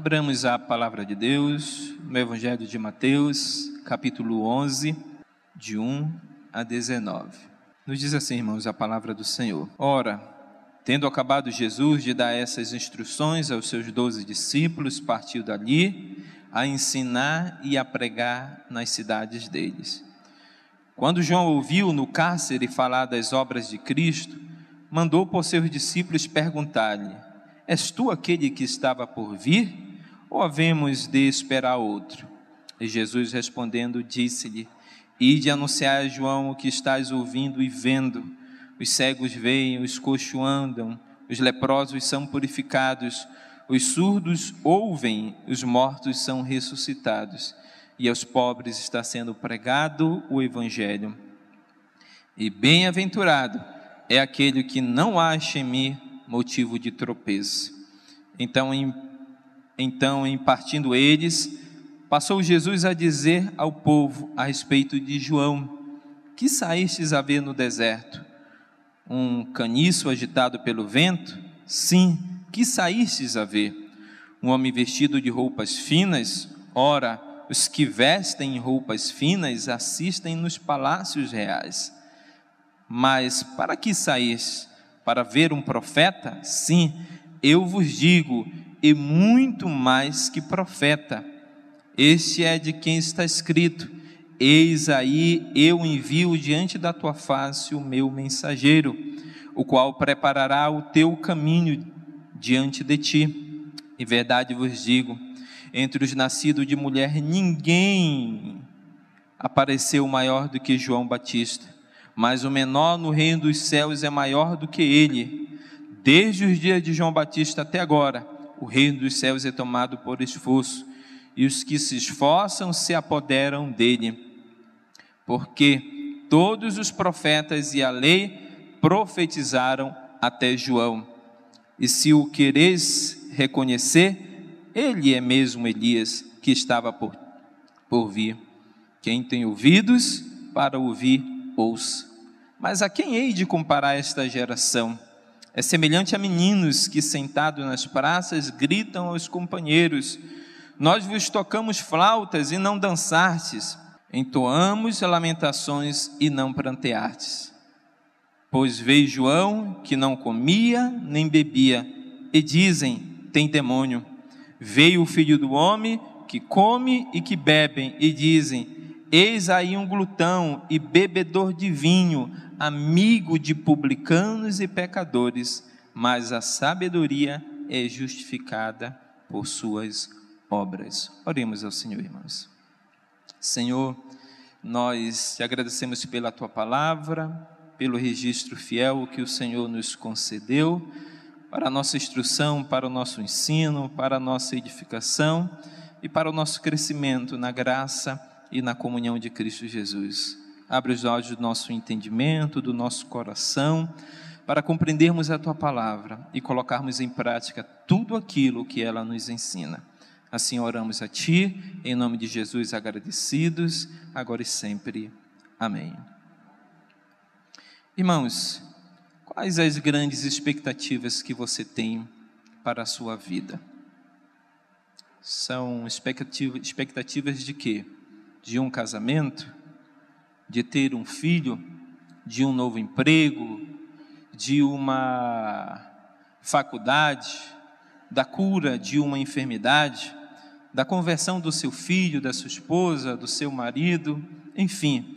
Abramos a palavra de Deus no Evangelho de Mateus, capítulo 11, de 1 a 19. Nos diz assim, irmãos, a palavra do Senhor. Ora, tendo acabado Jesus de dar essas instruções aos seus doze discípulos, partiu dali a ensinar e a pregar nas cidades deles. Quando João ouviu no cárcere falar das obras de Cristo, mandou por seus discípulos perguntar-lhe: És tu aquele que estava por vir, ou havemos de esperar outro? E Jesus respondendo, disse-lhe: Ide anunciar a João o que estás ouvindo e vendo. Os cegos veem, os coxos andam, os leprosos são purificados, os surdos ouvem, os mortos são ressuscitados, e aos pobres está sendo pregado o Evangelho. E bem-aventurado é aquele que não acha em mim motivo de tropeço. Então, em, então, em partindo eles, passou Jesus a dizer ao povo a respeito de João: Que saístes a ver no deserto? Um caniço agitado pelo vento? Sim, que saístes a ver? Um homem vestido de roupas finas? Ora, os que vestem roupas finas assistem nos palácios reais. Mas para que saíste? para ver um profeta? Sim, eu vos digo, e muito mais que profeta. Este é de quem está escrito: Eis aí eu envio diante da tua face o meu mensageiro, o qual preparará o teu caminho diante de ti. Em verdade vos digo: entre os nascidos de mulher, ninguém apareceu maior do que João Batista mas o menor no reino dos céus é maior do que ele. Desde os dias de João Batista até agora, o reino dos céus é tomado por esforço, e os que se esforçam se apoderam dele. Porque todos os profetas e a lei profetizaram até João. E se o quereis reconhecer, ele é mesmo Elias que estava por, por vir. Quem tem ouvidos para ouvir, ouça. Mas a quem hei de comparar esta geração? É semelhante a meninos que, sentados nas praças, gritam aos companheiros: Nós vos tocamos flautas e não dançastes, entoamos lamentações e não pranteastes. Pois veio João, que não comia nem bebia, e dizem: Tem demônio. Veio o filho do homem, que come e que bebem, e dizem: Eis aí um glutão e bebedor de vinho, amigo de publicanos e pecadores, mas a sabedoria é justificada por suas obras. Oremos ao Senhor, irmãos. Senhor, nós te agradecemos pela tua palavra, pelo registro fiel que o Senhor nos concedeu para a nossa instrução, para o nosso ensino, para a nossa edificação e para o nosso crescimento na graça e na comunhão de Cristo Jesus. Abre os olhos do nosso entendimento, do nosso coração, para compreendermos a tua palavra e colocarmos em prática tudo aquilo que ela nos ensina. Assim oramos a ti, em nome de Jesus, agradecidos, agora e sempre. Amém. Irmãos, quais as grandes expectativas que você tem para a sua vida? São expectativas de quê? De um casamento, de ter um filho, de um novo emprego, de uma faculdade, da cura de uma enfermidade, da conversão do seu filho, da sua esposa, do seu marido, enfim,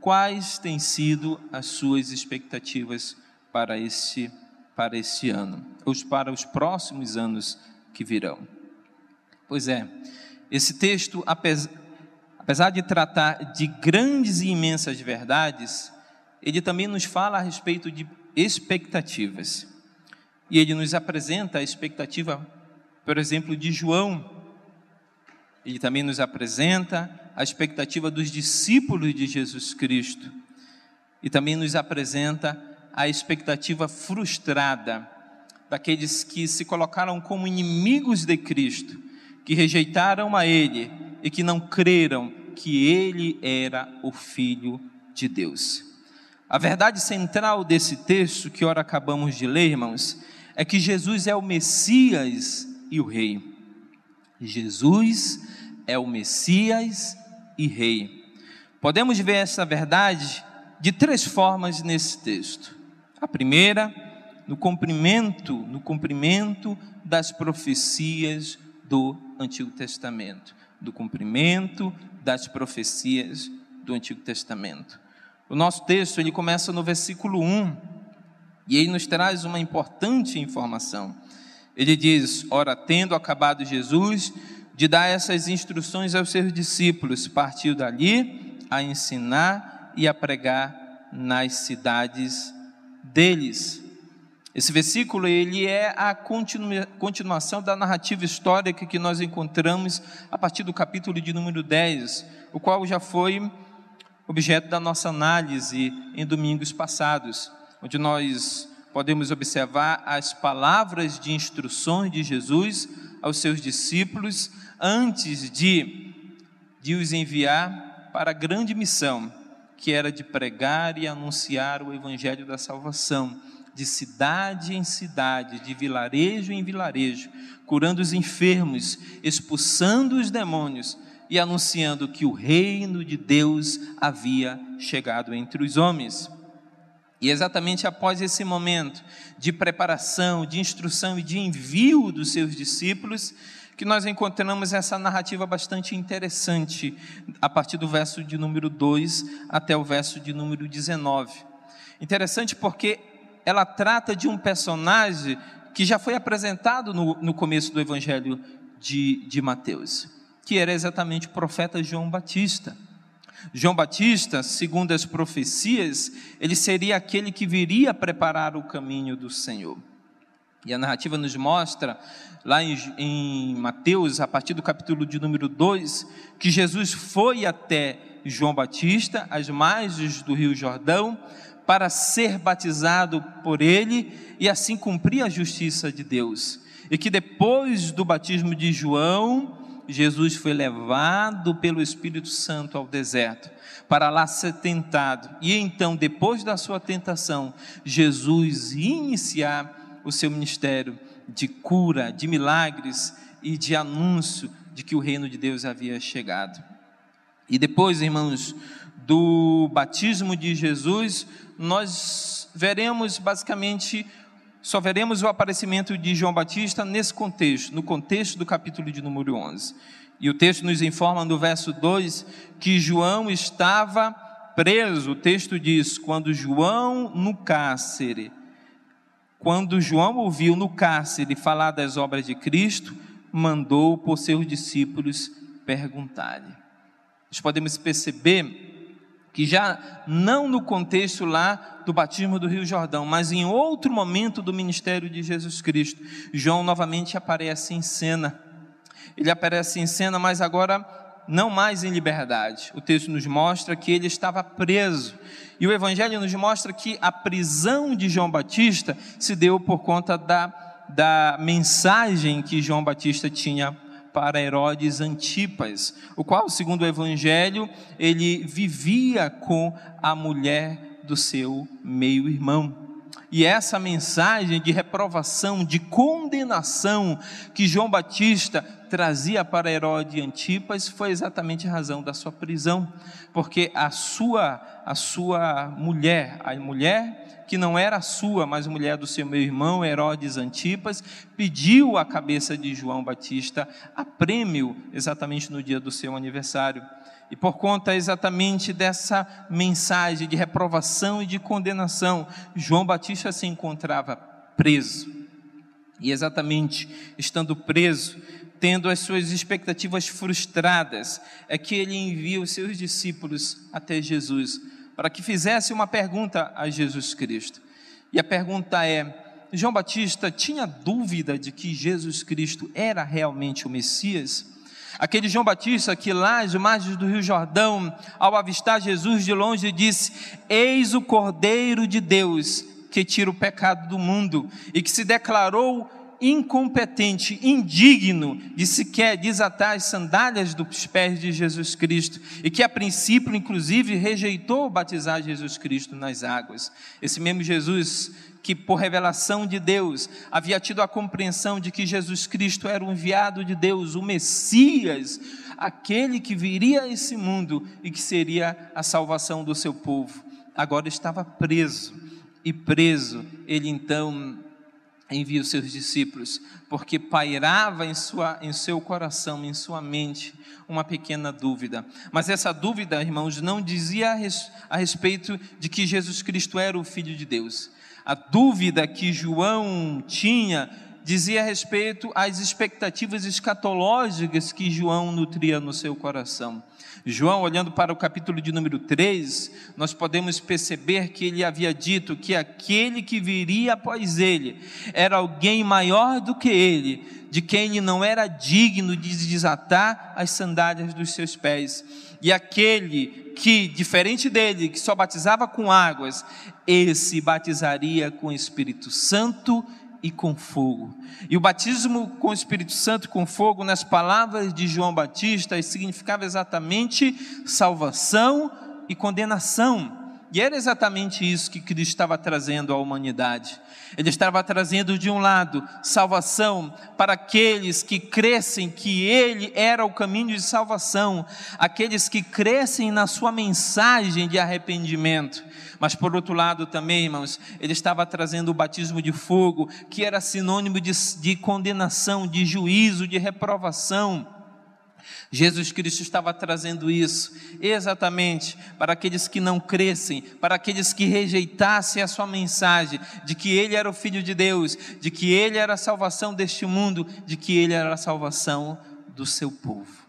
quais têm sido as suas expectativas para este para este ano, ou para os próximos anos que virão? Pois é, esse texto, apesar apesar de tratar de grandes e imensas verdades, ele também nos fala a respeito de expectativas. E ele nos apresenta a expectativa, por exemplo, de João. Ele também nos apresenta a expectativa dos discípulos de Jesus Cristo. E também nos apresenta a expectativa frustrada daqueles que se colocaram como inimigos de Cristo, que rejeitaram a Ele e que não creram que ele era o Filho de Deus. A verdade central desse texto que ora acabamos de ler, irmãos, é que Jesus é o Messias e o Rei. Jesus é o Messias e Rei. Podemos ver essa verdade de três formas nesse texto. A primeira, no cumprimento, no cumprimento das profecias do Antigo Testamento, do cumprimento das profecias do Antigo Testamento. O nosso texto ele começa no versículo 1 e ele nos traz uma importante informação. Ele diz: Ora, tendo acabado Jesus de dar essas instruções aos seus discípulos, partiu dali a ensinar e a pregar nas cidades deles. Esse versículo ele é a continuação da narrativa histórica que nós encontramos a partir do capítulo de número 10, o qual já foi objeto da nossa análise em domingos passados, onde nós podemos observar as palavras de instruções de Jesus aos seus discípulos antes de, de os enviar para a grande missão, que era de pregar e anunciar o evangelho da salvação, de cidade em cidade, de vilarejo em vilarejo, curando os enfermos, expulsando os demônios e anunciando que o reino de Deus havia chegado entre os homens. E exatamente após esse momento de preparação, de instrução e de envio dos seus discípulos, que nós encontramos essa narrativa bastante interessante, a partir do verso de número 2 até o verso de número 19. Interessante porque ela trata de um personagem que já foi apresentado no, no começo do Evangelho de, de Mateus que era exatamente o profeta João Batista. João Batista, segundo as profecias, ele seria aquele que viria preparar o caminho do Senhor. E a narrativa nos mostra, lá em, em, Mateus, a partir do capítulo de número 2, que Jesus foi até João Batista, às margens do Rio Jordão, para ser batizado por ele e assim cumprir a justiça de Deus. E que depois do batismo de João, Jesus foi levado pelo Espírito Santo ao deserto para lá ser tentado. E então, depois da sua tentação, Jesus iniciar o seu ministério de cura, de milagres e de anúncio de que o reino de Deus havia chegado. E depois, irmãos, do batismo de Jesus, nós veremos basicamente só veremos o aparecimento de João Batista nesse contexto, no contexto do capítulo de número 11. E o texto nos informa no verso 2 que João estava preso. O texto diz: quando João no cárcere, quando João ouviu no cárcere falar das obras de Cristo, mandou por seus discípulos perguntar-lhe. Nós podemos perceber que já não no contexto lá do batismo do Rio Jordão, mas em outro momento do ministério de Jesus Cristo, João novamente aparece em cena. Ele aparece em cena, mas agora não mais em liberdade. O texto nos mostra que ele estava preso. E o Evangelho nos mostra que a prisão de João Batista se deu por conta da, da mensagem que João Batista tinha para Herodes Antipas, o qual, segundo o Evangelho, ele vivia com a mulher do seu meio-irmão. E essa mensagem de reprovação, de condenação que João Batista trazia para Herodes Antipas foi exatamente a razão da sua prisão, porque a sua a sua mulher, a mulher que não era sua, mas mulher do seu meu irmão Herodes Antipas, pediu a cabeça de João Batista a prêmio exatamente no dia do seu aniversário. E por conta exatamente dessa mensagem de reprovação e de condenação, João Batista se encontrava preso. E exatamente estando preso, tendo as suas expectativas frustradas, é que ele envia os seus discípulos até Jesus para que fizesse uma pergunta a Jesus Cristo. E a pergunta é: João Batista tinha dúvida de que Jesus Cristo era realmente o Messias? Aquele João Batista que lá às margens do Rio Jordão, ao avistar Jesus de longe, disse: Eis o Cordeiro de Deus que tira o pecado do mundo, e que se declarou incompetente, indigno de sequer desatar as sandálias dos pés de Jesus Cristo e que a princípio, inclusive, rejeitou batizar Jesus Cristo nas águas. Esse mesmo Jesus que, por revelação de Deus, havia tido a compreensão de que Jesus Cristo era o enviado de Deus, o Messias, aquele que viria a esse mundo e que seria a salvação do seu povo. Agora estava preso, e preso, ele então envia os seus discípulos, porque pairava em, sua, em seu coração, em sua mente, uma pequena dúvida. Mas essa dúvida, irmãos, não dizia a, res, a respeito de que Jesus Cristo era o Filho de Deus. A dúvida que João tinha dizia a respeito às expectativas escatológicas que João nutria no seu coração. João, olhando para o capítulo de número 3, nós podemos perceber que ele havia dito que aquele que viria após ele era alguém maior do que ele, de quem ele não era digno de desatar as sandálias dos seus pés. E aquele que, diferente dele, que só batizava com águas, esse batizaria com o Espírito Santo e com fogo. E o batismo com o Espírito Santo com fogo, nas palavras de João Batista, significava exatamente salvação e condenação. E era exatamente isso que Cristo estava trazendo à humanidade. Ele estava trazendo, de um lado, salvação para aqueles que crescem que Ele era o caminho de salvação, aqueles que crescem na Sua mensagem de arrependimento. Mas por outro lado também, irmãos, ele estava trazendo o batismo de fogo, que era sinônimo de, de condenação, de juízo, de reprovação. Jesus Cristo estava trazendo isso exatamente para aqueles que não crescem, para aqueles que rejeitassem a sua mensagem de que Ele era o Filho de Deus, de que Ele era a salvação deste mundo, de que Ele era a salvação do seu povo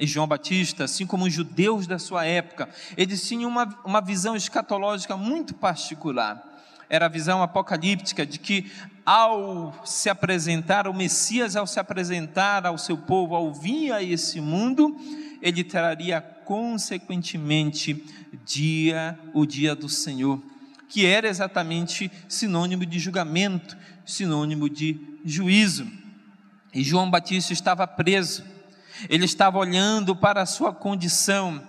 e João Batista, assim como os judeus da sua época, eles tinham uma, uma visão escatológica muito particular. Era a visão apocalíptica de que, ao se apresentar, o Messias, ao se apresentar ao seu povo, ao vir a esse mundo, ele traria consequentemente dia, o dia do Senhor, que era exatamente sinônimo de julgamento, sinônimo de juízo. E João Batista estava preso ele estava olhando para a sua condição,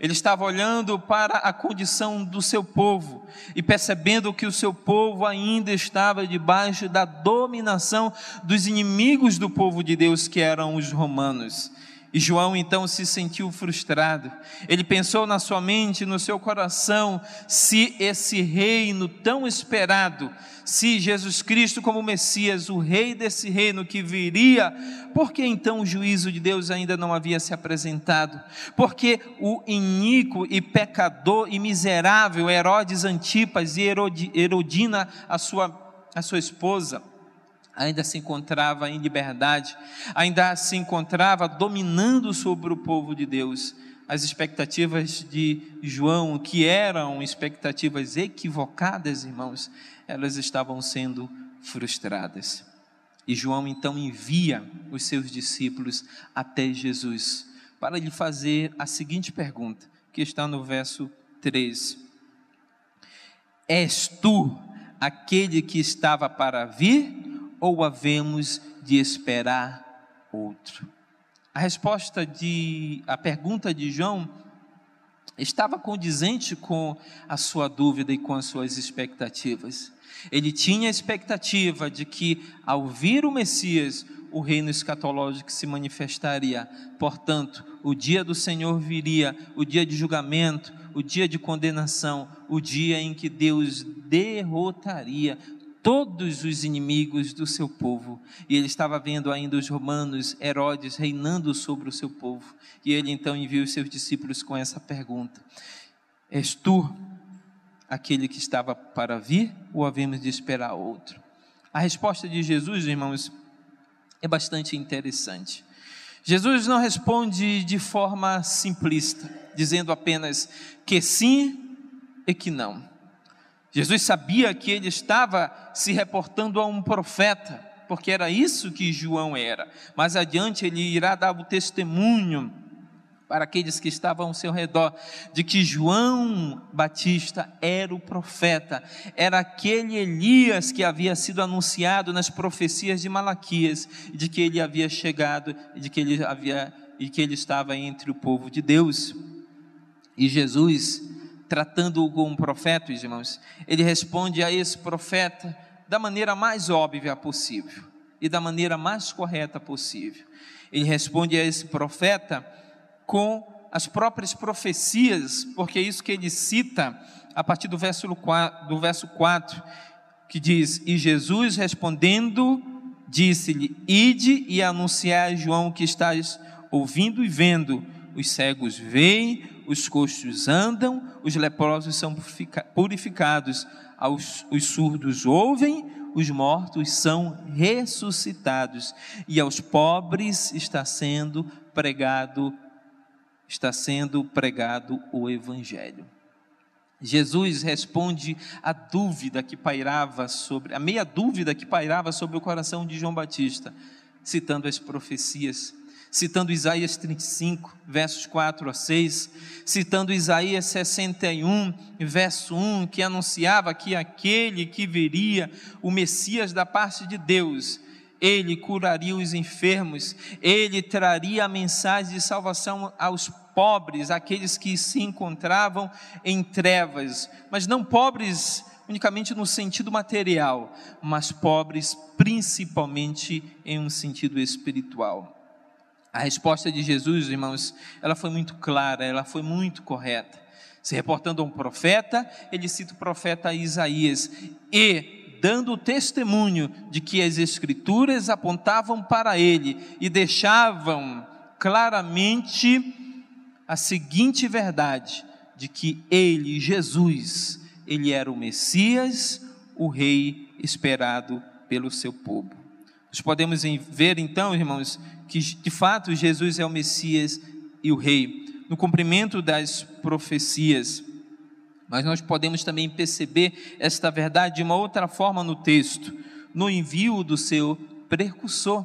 ele estava olhando para a condição do seu povo e percebendo que o seu povo ainda estava debaixo da dominação dos inimigos do povo de Deus, que eram os romanos. E João então se sentiu frustrado. Ele pensou na sua mente, no seu coração, se esse reino tão esperado, se Jesus Cristo como Messias, o rei desse reino que viria, por que então o juízo de Deus ainda não havia se apresentado? Porque o iníquo e pecador e miserável Herodes Antipas e Herodina, a sua, a sua esposa, ainda se encontrava em liberdade, ainda se encontrava dominando sobre o povo de Deus. As expectativas de João, que eram expectativas equivocadas, irmãos, elas estavam sendo frustradas. E João então envia os seus discípulos até Jesus para lhe fazer a seguinte pergunta, que está no verso 13: És tu aquele que estava para vir? Ou havemos de esperar outro? A resposta de a pergunta de João estava condizente com a sua dúvida e com as suas expectativas. Ele tinha a expectativa de que ao vir o Messias, o reino escatológico se manifestaria. Portanto, o dia do Senhor viria, o dia de julgamento, o dia de condenação, o dia em que Deus derrotaria todos os inimigos do seu povo. E ele estava vendo ainda os romanos, Herodes, reinando sobre o seu povo. E ele então enviou os seus discípulos com essa pergunta: És tu aquele que estava para vir ou havemos de esperar outro? A resposta de Jesus, irmãos, é bastante interessante. Jesus não responde de forma simplista, dizendo apenas que sim e que não. Jesus sabia que ele estava se reportando a um profeta, porque era isso que João era. Mais adiante ele irá dar o testemunho para aqueles que estavam ao seu redor, de que João Batista era o profeta, era aquele Elias que havia sido anunciado nas profecias de Malaquias, de que ele havia chegado, de que ele havia e que ele estava entre o povo de Deus. E Jesus tratando com um profeta, irmãos, ele responde a esse profeta da maneira mais óbvia possível e da maneira mais correta possível. Ele responde a esse profeta com as próprias profecias, porque é isso que ele cita a partir do verso 4, do verso 4 que diz: E Jesus respondendo, disse-lhe: Ide e anunciai a João que estás ouvindo e vendo. Os cegos veem, os coxos andam, os leprosos são purificados, aos, os surdos ouvem, os mortos são ressuscitados, e aos pobres está sendo pregado está sendo pregado o evangelho. Jesus responde à dúvida que pairava sobre, a meia dúvida que pairava sobre o coração de João Batista, citando as profecias, citando Isaías 35, versos 4 a 6, citando Isaías 61, verso 1, que anunciava que aquele que viria, o Messias da parte de Deus, ele curaria os enfermos, ele traria a mensagem de salvação aos pobres, aqueles que se encontravam em trevas, mas não pobres unicamente no sentido material, mas pobres principalmente em um sentido espiritual. A resposta de Jesus, irmãos, ela foi muito clara, ela foi muito correta. Se reportando a um profeta, ele cita o profeta Isaías e dando testemunho de que as escrituras apontavam para ele e deixavam claramente a seguinte verdade: de que ele, Jesus, ele era o Messias, o Rei esperado pelo seu povo. Nós podemos ver então, irmãos, que de fato Jesus é o Messias e o Rei, no cumprimento das profecias. Mas nós podemos também perceber esta verdade de uma outra forma no texto, no envio do seu precursor.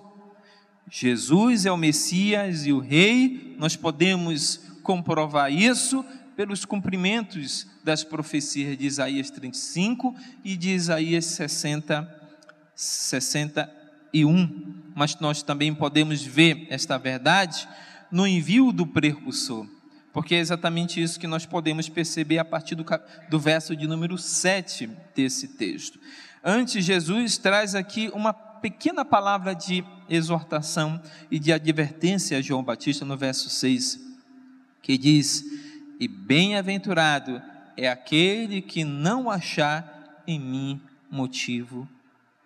Jesus é o Messias e o Rei, nós podemos comprovar isso pelos cumprimentos das profecias de Isaías 35 e de Isaías 60, 61. Mas nós também podemos ver esta verdade no envio do precursor, porque é exatamente isso que nós podemos perceber a partir do, do verso de número 7 desse texto. Antes, Jesus traz aqui uma pequena palavra de exortação e de advertência a João Batista no verso 6 que diz: E bem-aventurado é aquele que não achar em mim motivo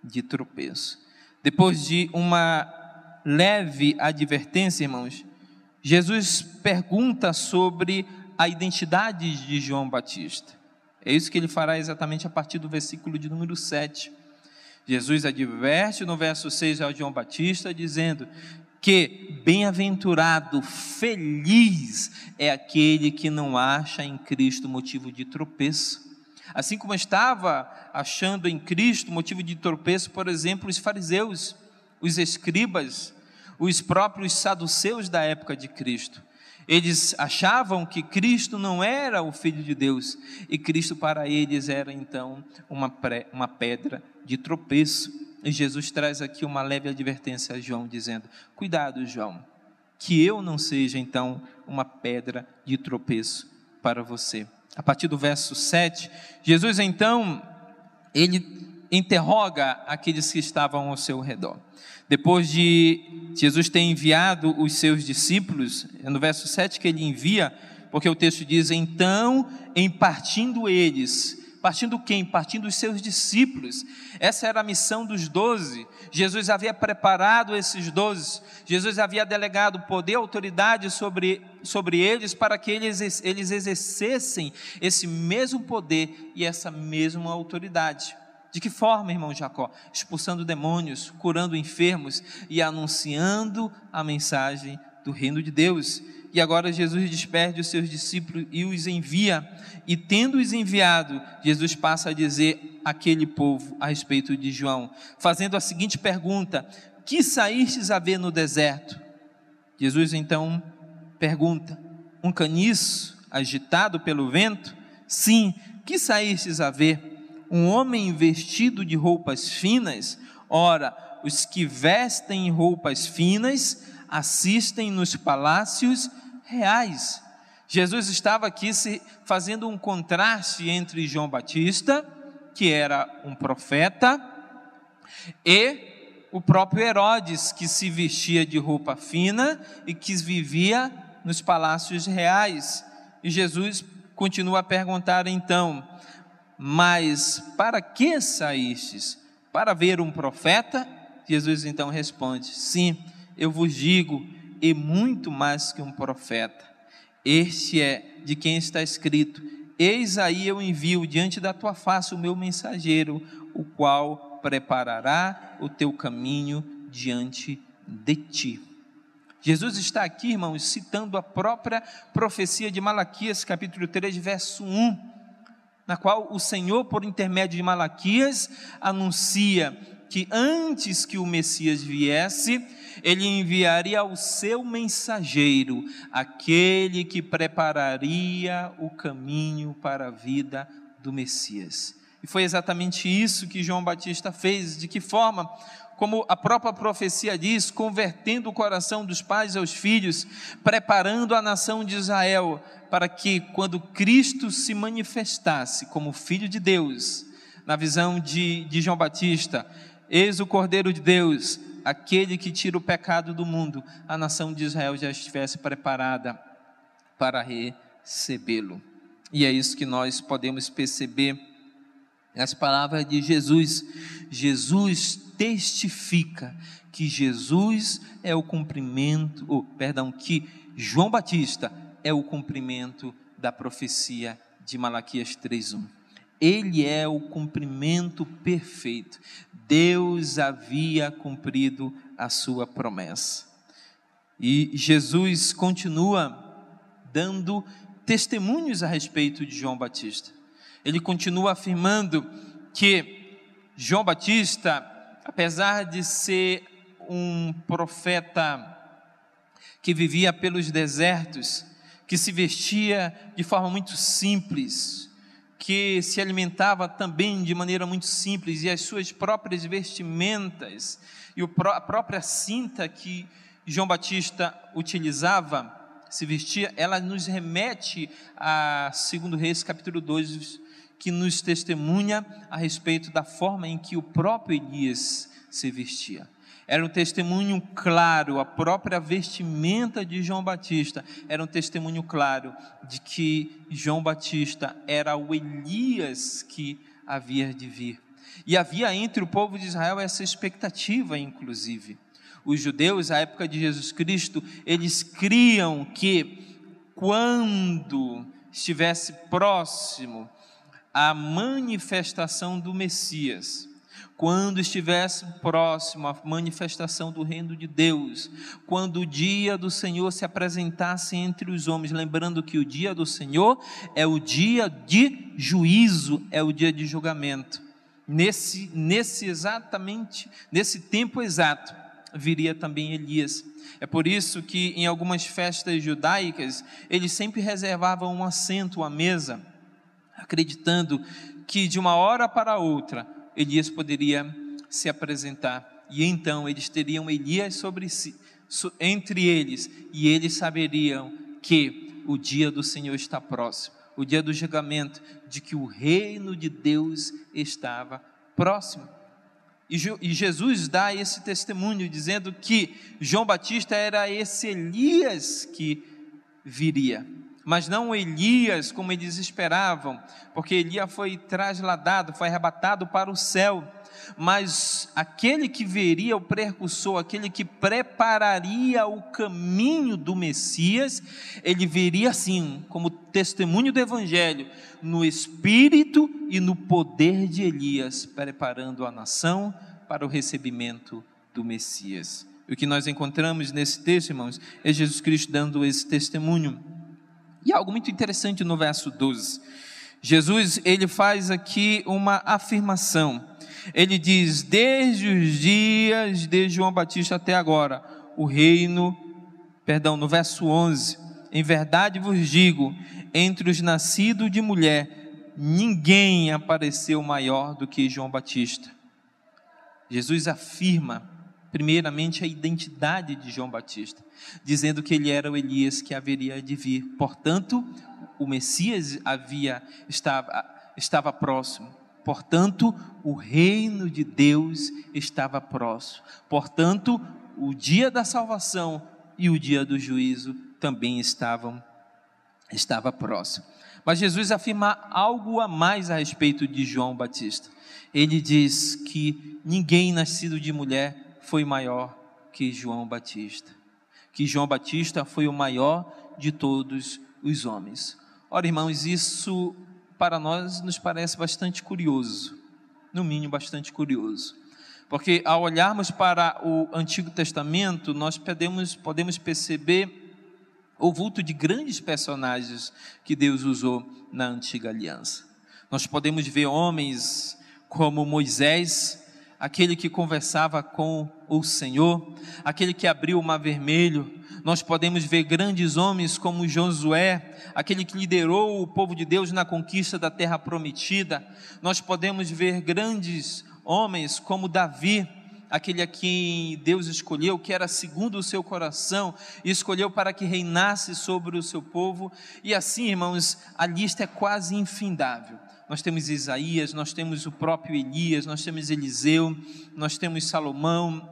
de tropeço. Depois de uma leve advertência, irmãos, Jesus pergunta sobre a identidade de João Batista. É isso que ele fará exatamente a partir do versículo de número 7. Jesus adverte no verso 6 ao João Batista, dizendo: que bem-aventurado, feliz é aquele que não acha em Cristo motivo de tropeço. Assim como estava achando em Cristo motivo de tropeço, por exemplo, os fariseus, os escribas, os próprios saduceus da época de Cristo. Eles achavam que Cristo não era o Filho de Deus e Cristo para eles era então uma, pré, uma pedra de tropeço. E Jesus traz aqui uma leve advertência a João, dizendo: Cuidado, João, que eu não seja então uma pedra de tropeço para você. A partir do verso 7, Jesus então, ele interroga aqueles que estavam ao seu redor. Depois de Jesus ter enviado os seus discípulos, é no verso 7 que ele envia, porque o texto diz: Então, em partindo eles, Partindo quem? Partindo dos seus discípulos. Essa era a missão dos doze. Jesus havia preparado esses doze. Jesus havia delegado poder e autoridade sobre, sobre eles para que eles, eles exercessem esse mesmo poder e essa mesma autoridade. De que forma, irmão Jacó? Expulsando demônios, curando enfermos e anunciando a mensagem do reino de Deus. E agora Jesus despede os seus discípulos e os envia. E tendo-os enviado, Jesus passa a dizer àquele povo a respeito de João, fazendo a seguinte pergunta: Que saístes a ver no deserto? Jesus então pergunta: Um caniço agitado pelo vento? Sim, que saístes a ver? Um homem vestido de roupas finas? Ora, os que vestem roupas finas assistem nos palácios reais. Jesus estava aqui se fazendo um contraste entre João Batista, que era um profeta, e o próprio Herodes, que se vestia de roupa fina e que vivia nos palácios reais. E Jesus continua a perguntar então: Mas para que saístes? Para ver um profeta? Jesus então responde: Sim, eu vos digo, e muito mais que um profeta. Este é de quem está escrito: Eis aí eu envio diante da tua face o meu mensageiro, o qual preparará o teu caminho diante de ti. Jesus está aqui, irmãos, citando a própria profecia de Malaquias, capítulo 3, verso 1, na qual o Senhor, por intermédio de Malaquias, anuncia que antes que o Messias viesse, ele enviaria o seu mensageiro, aquele que prepararia o caminho para a vida do Messias. E foi exatamente isso que João Batista fez. De que forma? Como a própria profecia diz, convertendo o coração dos pais aos filhos, preparando a nação de Israel para que, quando Cristo se manifestasse como Filho de Deus, na visão de, de João Batista, eis o Cordeiro de Deus, aquele que tira o pecado do mundo, a nação de Israel já estivesse preparada para recebê-lo. E é isso que nós podemos perceber nas palavras de Jesus. Jesus testifica que Jesus é o cumprimento, oh, perdão, que João Batista é o cumprimento da profecia de Malaquias 3:1. Ele é o cumprimento perfeito. Deus havia cumprido a sua promessa. E Jesus continua dando testemunhos a respeito de João Batista. Ele continua afirmando que João Batista, apesar de ser um profeta que vivia pelos desertos, que se vestia de forma muito simples, que se alimentava também de maneira muito simples e as suas próprias vestimentas e a própria cinta que João Batista utilizava, se vestia, ela nos remete a 2 Reis capítulo 2, que nos testemunha a respeito da forma em que o próprio Elias se vestia. Era um testemunho claro, a própria vestimenta de João Batista era um testemunho claro de que João Batista era o Elias que havia de vir. E havia entre o povo de Israel essa expectativa, inclusive. Os judeus, à época de Jesus Cristo, eles criam que quando estivesse próximo a manifestação do Messias, quando estivesse próximo à manifestação do reino de Deus, quando o dia do Senhor se apresentasse entre os homens, lembrando que o dia do Senhor é o dia de juízo, é o dia de julgamento. Nesse, nesse exatamente, nesse tempo exato, viria também Elias. É por isso que em algumas festas judaicas, eles sempre reservavam um assento à mesa, acreditando que de uma hora para outra Elias poderia se apresentar. E então eles teriam Elias sobre si, entre eles, e eles saberiam que o dia do Senhor está próximo, o dia do julgamento, de que o reino de Deus estava próximo. E, Jesus dá esse testemunho, dizendo que João Batista era esse Elias que viria mas não Elias como eles esperavam, porque Elias foi trasladado, foi arrebatado para o céu. Mas aquele que veria o precursor, aquele que prepararia o caminho do Messias, ele veria assim, como testemunho do Evangelho, no espírito e no poder de Elias, preparando a nação para o recebimento do Messias. O que nós encontramos nesse texto, irmãos, é Jesus Cristo dando esse testemunho. E algo muito interessante no verso 12. Jesus, ele faz aqui uma afirmação. Ele diz: Desde os dias de João Batista até agora, o reino, perdão, no verso 11, em verdade vos digo, entre os nascidos de mulher, ninguém apareceu maior do que João Batista. Jesus afirma primeiramente a identidade de João Batista, dizendo que ele era o Elias que haveria de vir. Portanto, o Messias havia estava estava próximo. Portanto, o reino de Deus estava próximo. Portanto, o dia da salvação e o dia do juízo também estavam estava próximo. Mas Jesus afirma algo a mais a respeito de João Batista. Ele diz que ninguém nascido de mulher foi maior que João Batista. Que João Batista foi o maior de todos os homens. Ora, irmãos, isso para nós nos parece bastante curioso, no mínimo bastante curioso. Porque ao olharmos para o Antigo Testamento, nós podemos, podemos perceber o vulto de grandes personagens que Deus usou na antiga aliança. Nós podemos ver homens como Moisés, aquele que conversava com o Senhor, aquele que abriu o mar vermelho. Nós podemos ver grandes homens como Josué, aquele que liderou o povo de Deus na conquista da terra prometida. Nós podemos ver grandes homens como Davi, aquele a quem Deus escolheu, que era segundo o seu coração, e escolheu para que reinasse sobre o seu povo. E assim, irmãos, a lista é quase infindável. Nós temos Isaías, nós temos o próprio Elias, nós temos Eliseu, nós temos Salomão,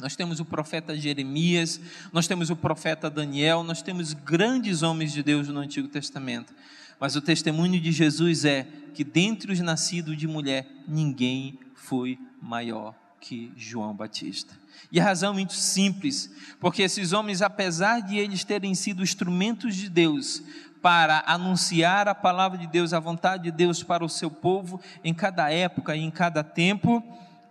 nós temos o profeta Jeremias, nós temos o profeta Daniel, nós temos grandes homens de Deus no Antigo Testamento. Mas o testemunho de Jesus é que dentre os nascidos de mulher, ninguém foi maior que João Batista. E a razão é muito simples, porque esses homens, apesar de eles terem sido instrumentos de Deus para anunciar a palavra de Deus, a vontade de Deus para o seu povo, em cada época e em cada tempo,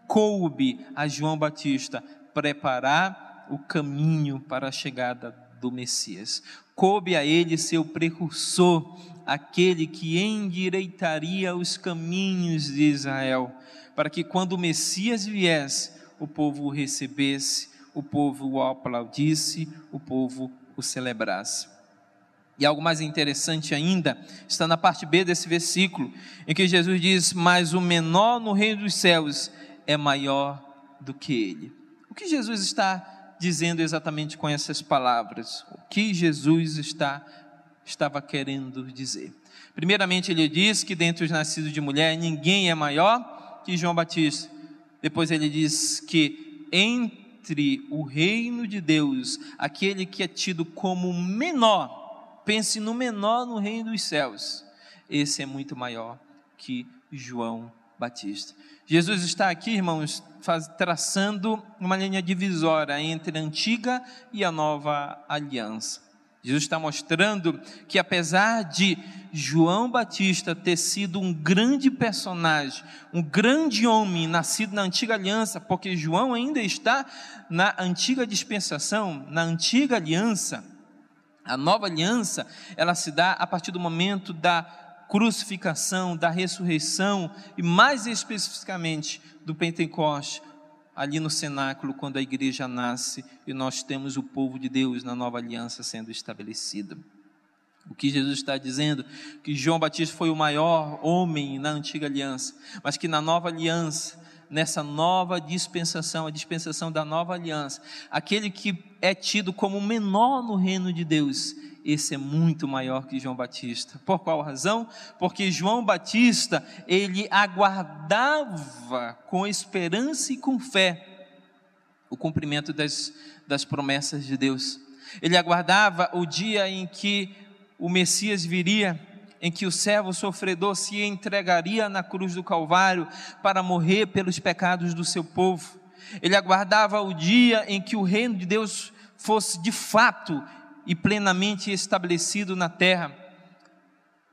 coube a João Batista preparar o caminho para a chegada do Messias. Coube a ele ser o precursor, aquele que endireitaria os caminhos de Israel para que quando o Messias viesse, o povo o recebesse, o povo o aplaudisse, o povo o celebrasse. E algo mais interessante ainda está na parte B desse versículo, em que Jesus diz: Mas o menor no reino dos céus é maior do que ele. O que Jesus está dizendo exatamente com essas palavras? O que Jesus está, estava querendo dizer? Primeiramente, ele diz que dentre os nascidos de mulher ninguém é maior que João Batista. Depois ele diz que entre o reino de Deus, aquele que é tido como menor, pense no menor no reino dos céus, esse é muito maior que João Batista. Jesus está aqui, irmãos, faz, traçando uma linha divisória entre a antiga e a nova aliança. Jesus está mostrando que, apesar de João Batista ter sido um grande personagem, um grande homem nascido na antiga aliança, porque João ainda está na antiga dispensação, na antiga aliança, a nova aliança, ela se dá a partir do momento da crucificação, da ressurreição e, mais especificamente, do Pentecoste, ali no cenáculo, quando a igreja nasce e nós temos o povo de Deus na nova aliança sendo estabelecida. O que Jesus está dizendo? Que João Batista foi o maior homem na antiga aliança, mas que na nova aliança, nessa nova dispensação, a dispensação da nova aliança, aquele que é tido como menor no reino de Deus, esse é muito maior que João Batista. Por qual razão? Porque João Batista, ele aguardava com esperança e com fé o cumprimento das, das promessas de Deus. Ele aguardava o dia em que o Messias viria, em que o servo sofredor se entregaria na cruz do Calvário para morrer pelos pecados do seu povo. Ele aguardava o dia em que o reino de Deus fosse de fato e plenamente estabelecido na terra.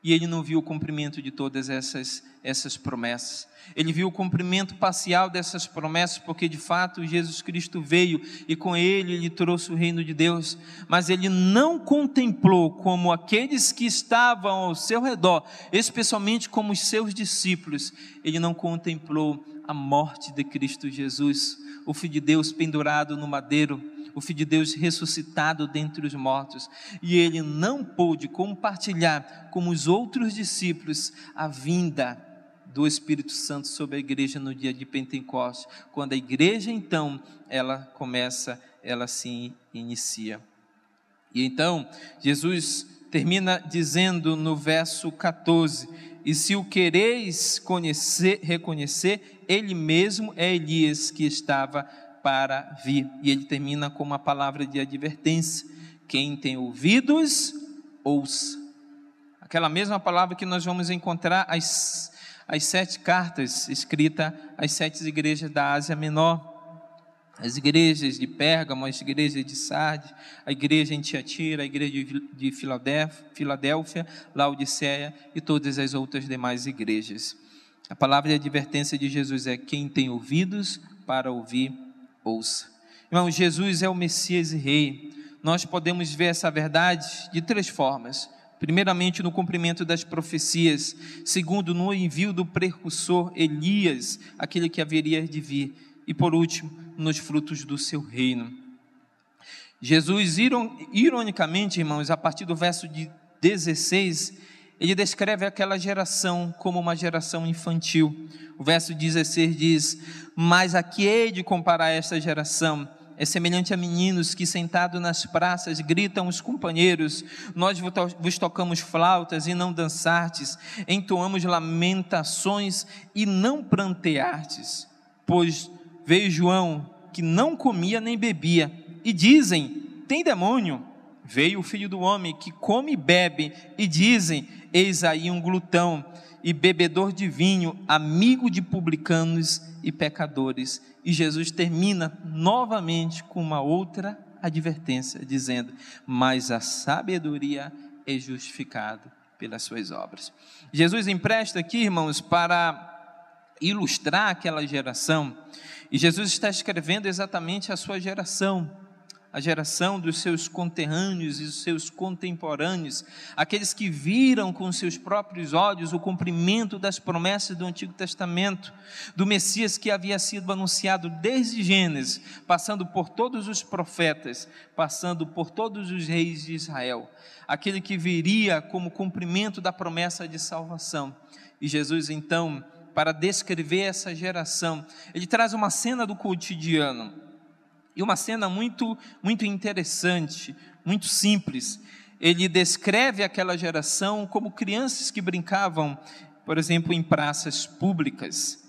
E ele não viu o cumprimento de todas essas, essas promessas. Ele viu o cumprimento parcial dessas promessas, porque de fato Jesus Cristo veio e com ele ele trouxe o reino de Deus, mas ele não contemplou como aqueles que estavam ao seu redor, especialmente como os seus discípulos, ele não contemplou a morte de Cristo Jesus, o Filho de Deus pendurado no madeiro o Filho de Deus ressuscitado dentre os mortos, e ele não pôde compartilhar com os outros discípulos a vinda do Espírito Santo sobre a igreja no dia de Pentecostes, quando a igreja então ela começa, ela se inicia. E então Jesus termina dizendo no verso 14: E se o quereis conhecer, reconhecer, ele mesmo é Elias que estava para vir. E ele termina com uma palavra de advertência: quem tem ouvidos, ouça. Aquela mesma palavra que nós vamos encontrar as, as sete cartas escritas às sete igrejas da Ásia Menor. As igrejas de Pérgamo, as igrejas de Sardes, a igreja em Tiatira, a igreja de Filadélfia, Laodiceia e todas as outras demais igrejas. A palavra de advertência de Jesus é: quem tem ouvidos para ouvir, ouça. Irmão, Jesus é o Messias e Rei. Nós podemos ver essa verdade de três formas. Primeiramente, no cumprimento das profecias. Segundo, no envio do precursor Elias, aquele que haveria de vir. E por último, nos frutos do seu reino. Jesus, ironicamente, irmãos, a partir do verso de 16, ele descreve aquela geração como uma geração infantil. O verso 16 diz: Mas a que hei de comparar esta geração? é semelhante a meninos que, sentados nas praças, gritam os companheiros: Nós vos tocamos flautas e não dançartes, entoamos lamentações e não pranteartes. Pois veio João, que não comia nem bebia, e dizem: Tem demônio. Veio o filho do homem, que come e bebe, e dizem: Eis aí um glutão e bebedor de vinho, amigo de publicanos e pecadores. E Jesus termina novamente com uma outra advertência, dizendo: Mas a sabedoria é justificada pelas suas obras. Jesus empresta aqui, irmãos, para ilustrar aquela geração, e Jesus está escrevendo exatamente a sua geração a geração dos seus conterrâneos e dos seus contemporâneos, aqueles que viram com seus próprios olhos o cumprimento das promessas do Antigo Testamento, do Messias que havia sido anunciado desde Gênesis, passando por todos os profetas, passando por todos os reis de Israel, aquele que viria como cumprimento da promessa de salvação. E Jesus então, para descrever essa geração, ele traz uma cena do cotidiano e uma cena muito, muito interessante, muito simples. Ele descreve aquela geração como crianças que brincavam, por exemplo, em praças públicas.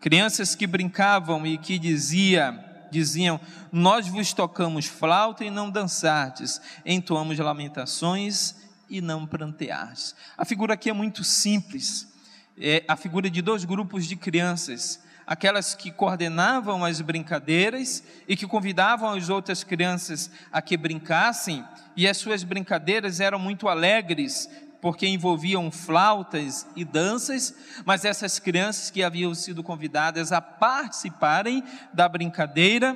Crianças que brincavam e que dizia, diziam: Nós vos tocamos flauta e não dançartes, entoamos lamentações e não pranteartes. A figura aqui é muito simples. É a figura de dois grupos de crianças aquelas que coordenavam as brincadeiras e que convidavam as outras crianças a que brincassem, e as suas brincadeiras eram muito alegres, porque envolviam flautas e danças, mas essas crianças que haviam sido convidadas a participarem da brincadeira,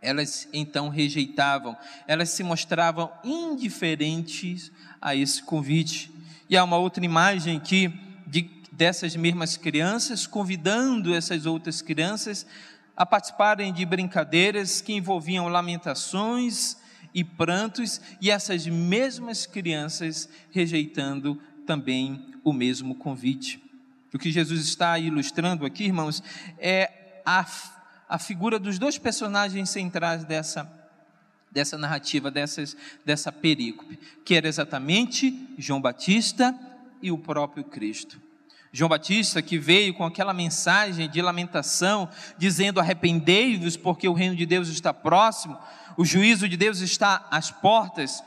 elas então rejeitavam, elas se mostravam indiferentes a esse convite. E há uma outra imagem aqui de dessas mesmas crianças, convidando essas outras crianças a participarem de brincadeiras que envolviam lamentações e prantos, e essas mesmas crianças rejeitando também o mesmo convite. O que Jesus está ilustrando aqui, irmãos, é a, a figura dos dois personagens centrais dessa, dessa narrativa, dessas, dessa perícope, que era exatamente João Batista e o próprio Cristo. João Batista, que veio com aquela mensagem de lamentação, dizendo: arrependei-vos, porque o reino de Deus está próximo, o juízo de Deus está às portas.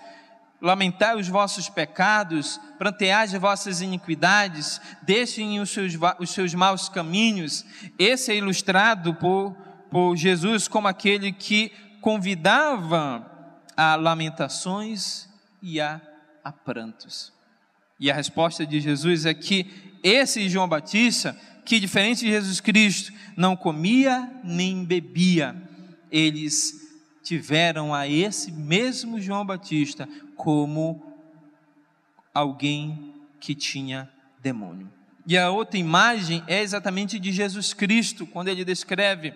Lamentai os vossos pecados, pranteai as vossas iniquidades, deixem os seus, os seus maus caminhos. Esse é ilustrado por, por Jesus como aquele que convidava a lamentações e a, a prantos. E a resposta de Jesus é que esse João Batista, que diferente de Jesus Cristo, não comia nem bebia, eles tiveram a esse mesmo João Batista como alguém que tinha demônio. E a outra imagem é exatamente de Jesus Cristo, quando ele descreve,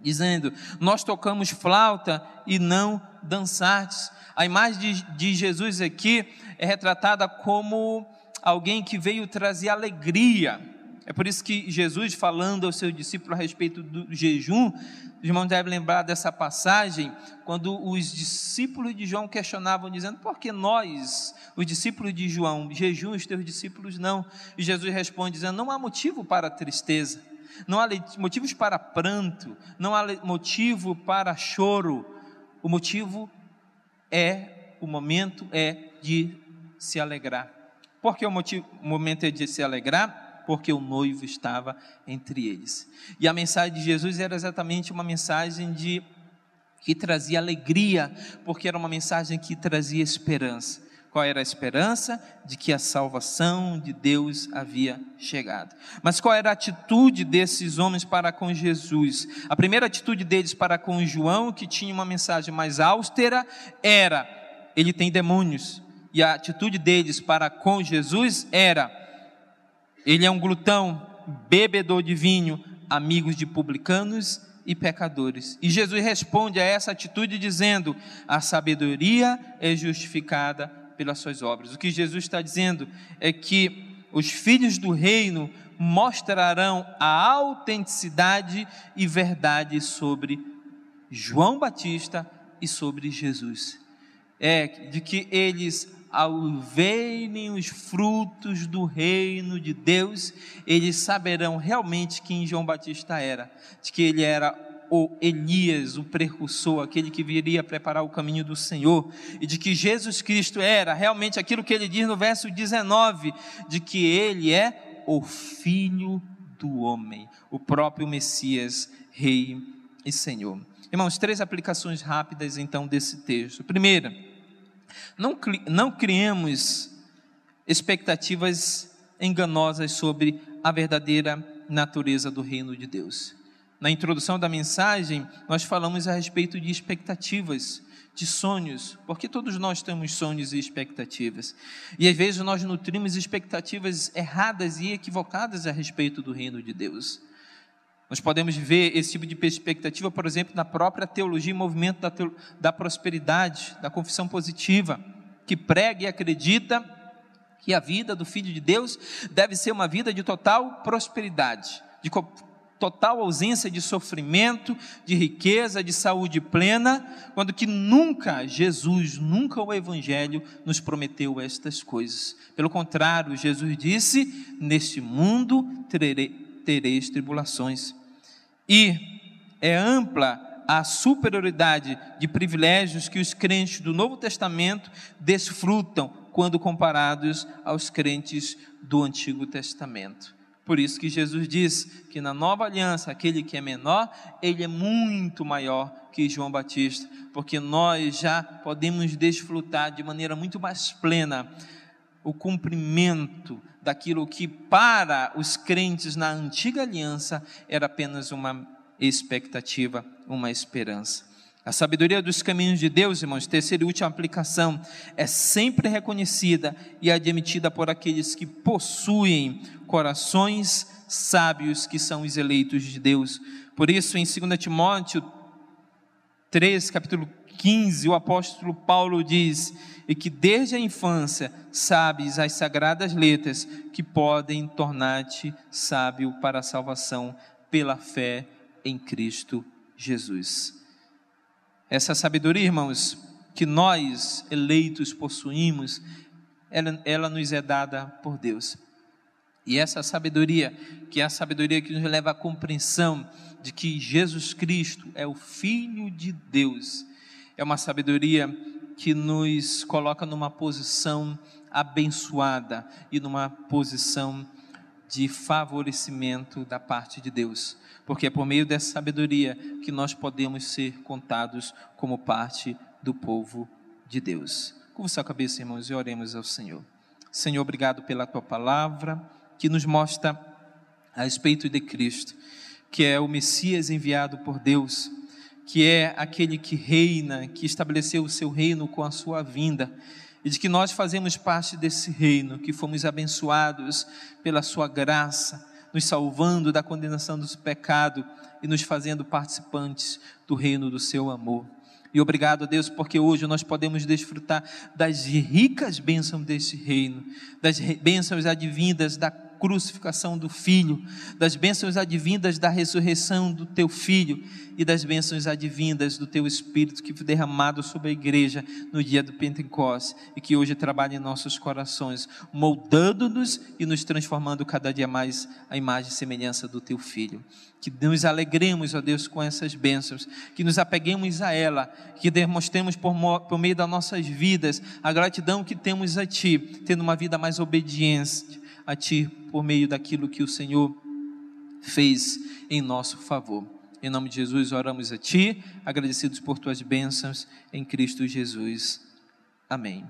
dizendo: Nós tocamos flauta e não dançartes. A imagem de, de Jesus aqui é retratada como alguém que veio trazer alegria, É por isso que Jesus, falando ao seu discípulo a respeito do jejum, os irmãos devem lembrar dessa passagem, quando os discípulos de João questionavam, dizendo: por que nós, os discípulos de João, jejum, os teus discípulos não? E Jesus responde, dizendo: não há motivo para tristeza, não há motivos para pranto, não há motivo para choro, o motivo é, o momento é de se alegrar. Por que o, motivo, o momento é de se alegrar? porque o noivo estava entre eles. E a mensagem de Jesus era exatamente uma mensagem de que trazia alegria, porque era uma mensagem que trazia esperança. Qual era a esperança? De que a salvação de Deus havia chegado. Mas qual era a atitude desses homens para com Jesus? A primeira atitude deles para com João, que tinha uma mensagem mais austera, era: ele tem demônios. E a atitude deles para com Jesus era: ele é um glutão, bebedor de vinho, amigos de publicanos e pecadores. E Jesus responde a essa atitude dizendo: a sabedoria é justificada pelas suas obras. O que Jesus está dizendo é que os filhos do reino mostrarão a autenticidade e verdade sobre João Batista e sobre Jesus. É de que eles ao verem os frutos do reino de Deus, eles saberão realmente quem João Batista era, de que ele era o Elias, o precursor, aquele que viria preparar o caminho do Senhor, e de que Jesus Cristo era realmente aquilo que ele diz no verso 19, de que ele é o Filho do homem, o próprio Messias, Rei e Senhor. Irmãos, três aplicações rápidas então desse texto. Primeira, não, não criemos expectativas enganosas sobre a verdadeira natureza do reino de Deus. Na introdução da mensagem, nós falamos a respeito de expectativas, de sonhos, porque todos nós temos sonhos e expectativas. E às vezes nós nutrimos expectativas erradas e equivocadas a respeito do reino de Deus. Nós podemos ver esse tipo de perspectiva, por exemplo, na própria teologia e movimento da, teolo, da prosperidade, da confissão positiva, que prega e acredita que a vida do Filho de Deus deve ser uma vida de total prosperidade, de total ausência de sofrimento, de riqueza, de saúde plena, quando que nunca Jesus, nunca o Evangelho nos prometeu estas coisas. Pelo contrário, Jesus disse: Neste mundo tereis tribulações. E é ampla a superioridade de privilégios que os crentes do Novo Testamento desfrutam quando comparados aos crentes do Antigo Testamento. Por isso que Jesus diz que na nova aliança, aquele que é menor, ele é muito maior que João Batista, porque nós já podemos desfrutar de maneira muito mais plena o cumprimento daquilo que para os crentes na antiga aliança era apenas uma expectativa, uma esperança. A sabedoria dos caminhos de Deus, irmãos, terceira e última aplicação, é sempre reconhecida e admitida por aqueles que possuem corações sábios, que são os eleitos de Deus. Por isso, em 2 Timóteo 3, capítulo 15, o apóstolo Paulo diz: E que desde a infância sabes as sagradas letras que podem tornar-te sábio para a salvação pela fé em Cristo Jesus. Essa sabedoria, irmãos, que nós eleitos possuímos, ela, ela nos é dada por Deus. E essa sabedoria, que é a sabedoria que nos leva à compreensão de que Jesus Cristo é o Filho de Deus, é uma sabedoria que nos coloca numa posição abençoada e numa posição de favorecimento da parte de Deus, porque é por meio dessa sabedoria que nós podemos ser contados como parte do povo de Deus. Curva sua cabeça, irmãos, e oremos ao Senhor. Senhor, obrigado pela tua palavra que nos mostra a respeito de Cristo, que é o Messias enviado por Deus que é aquele que reina, que estabeleceu o seu reino com a sua vinda, e de que nós fazemos parte desse reino, que fomos abençoados pela sua graça, nos salvando da condenação do pecado e nos fazendo participantes do reino do seu amor. E obrigado, Deus, porque hoje nós podemos desfrutar das ricas bênçãos desse reino, das bênçãos advindas da crucificação do Filho, das bênçãos advindas da ressurreição do Teu Filho e das bênçãos advindas do Teu Espírito que foi derramado sobre a igreja no dia do Pentecostes e que hoje trabalha em nossos corações, moldando-nos e nos transformando cada dia mais a imagem e semelhança do Teu Filho. Que nos alegremos, ó Deus, com essas bênçãos, que nos apeguemos a ela, que demonstremos por, por meio das nossas vidas a gratidão que temos a Ti, tendo uma vida mais obediente a Ti por meio daquilo que o Senhor fez em nosso favor. Em nome de Jesus, oramos a Ti, agradecidos por Tuas bênçãos em Cristo Jesus. Amém.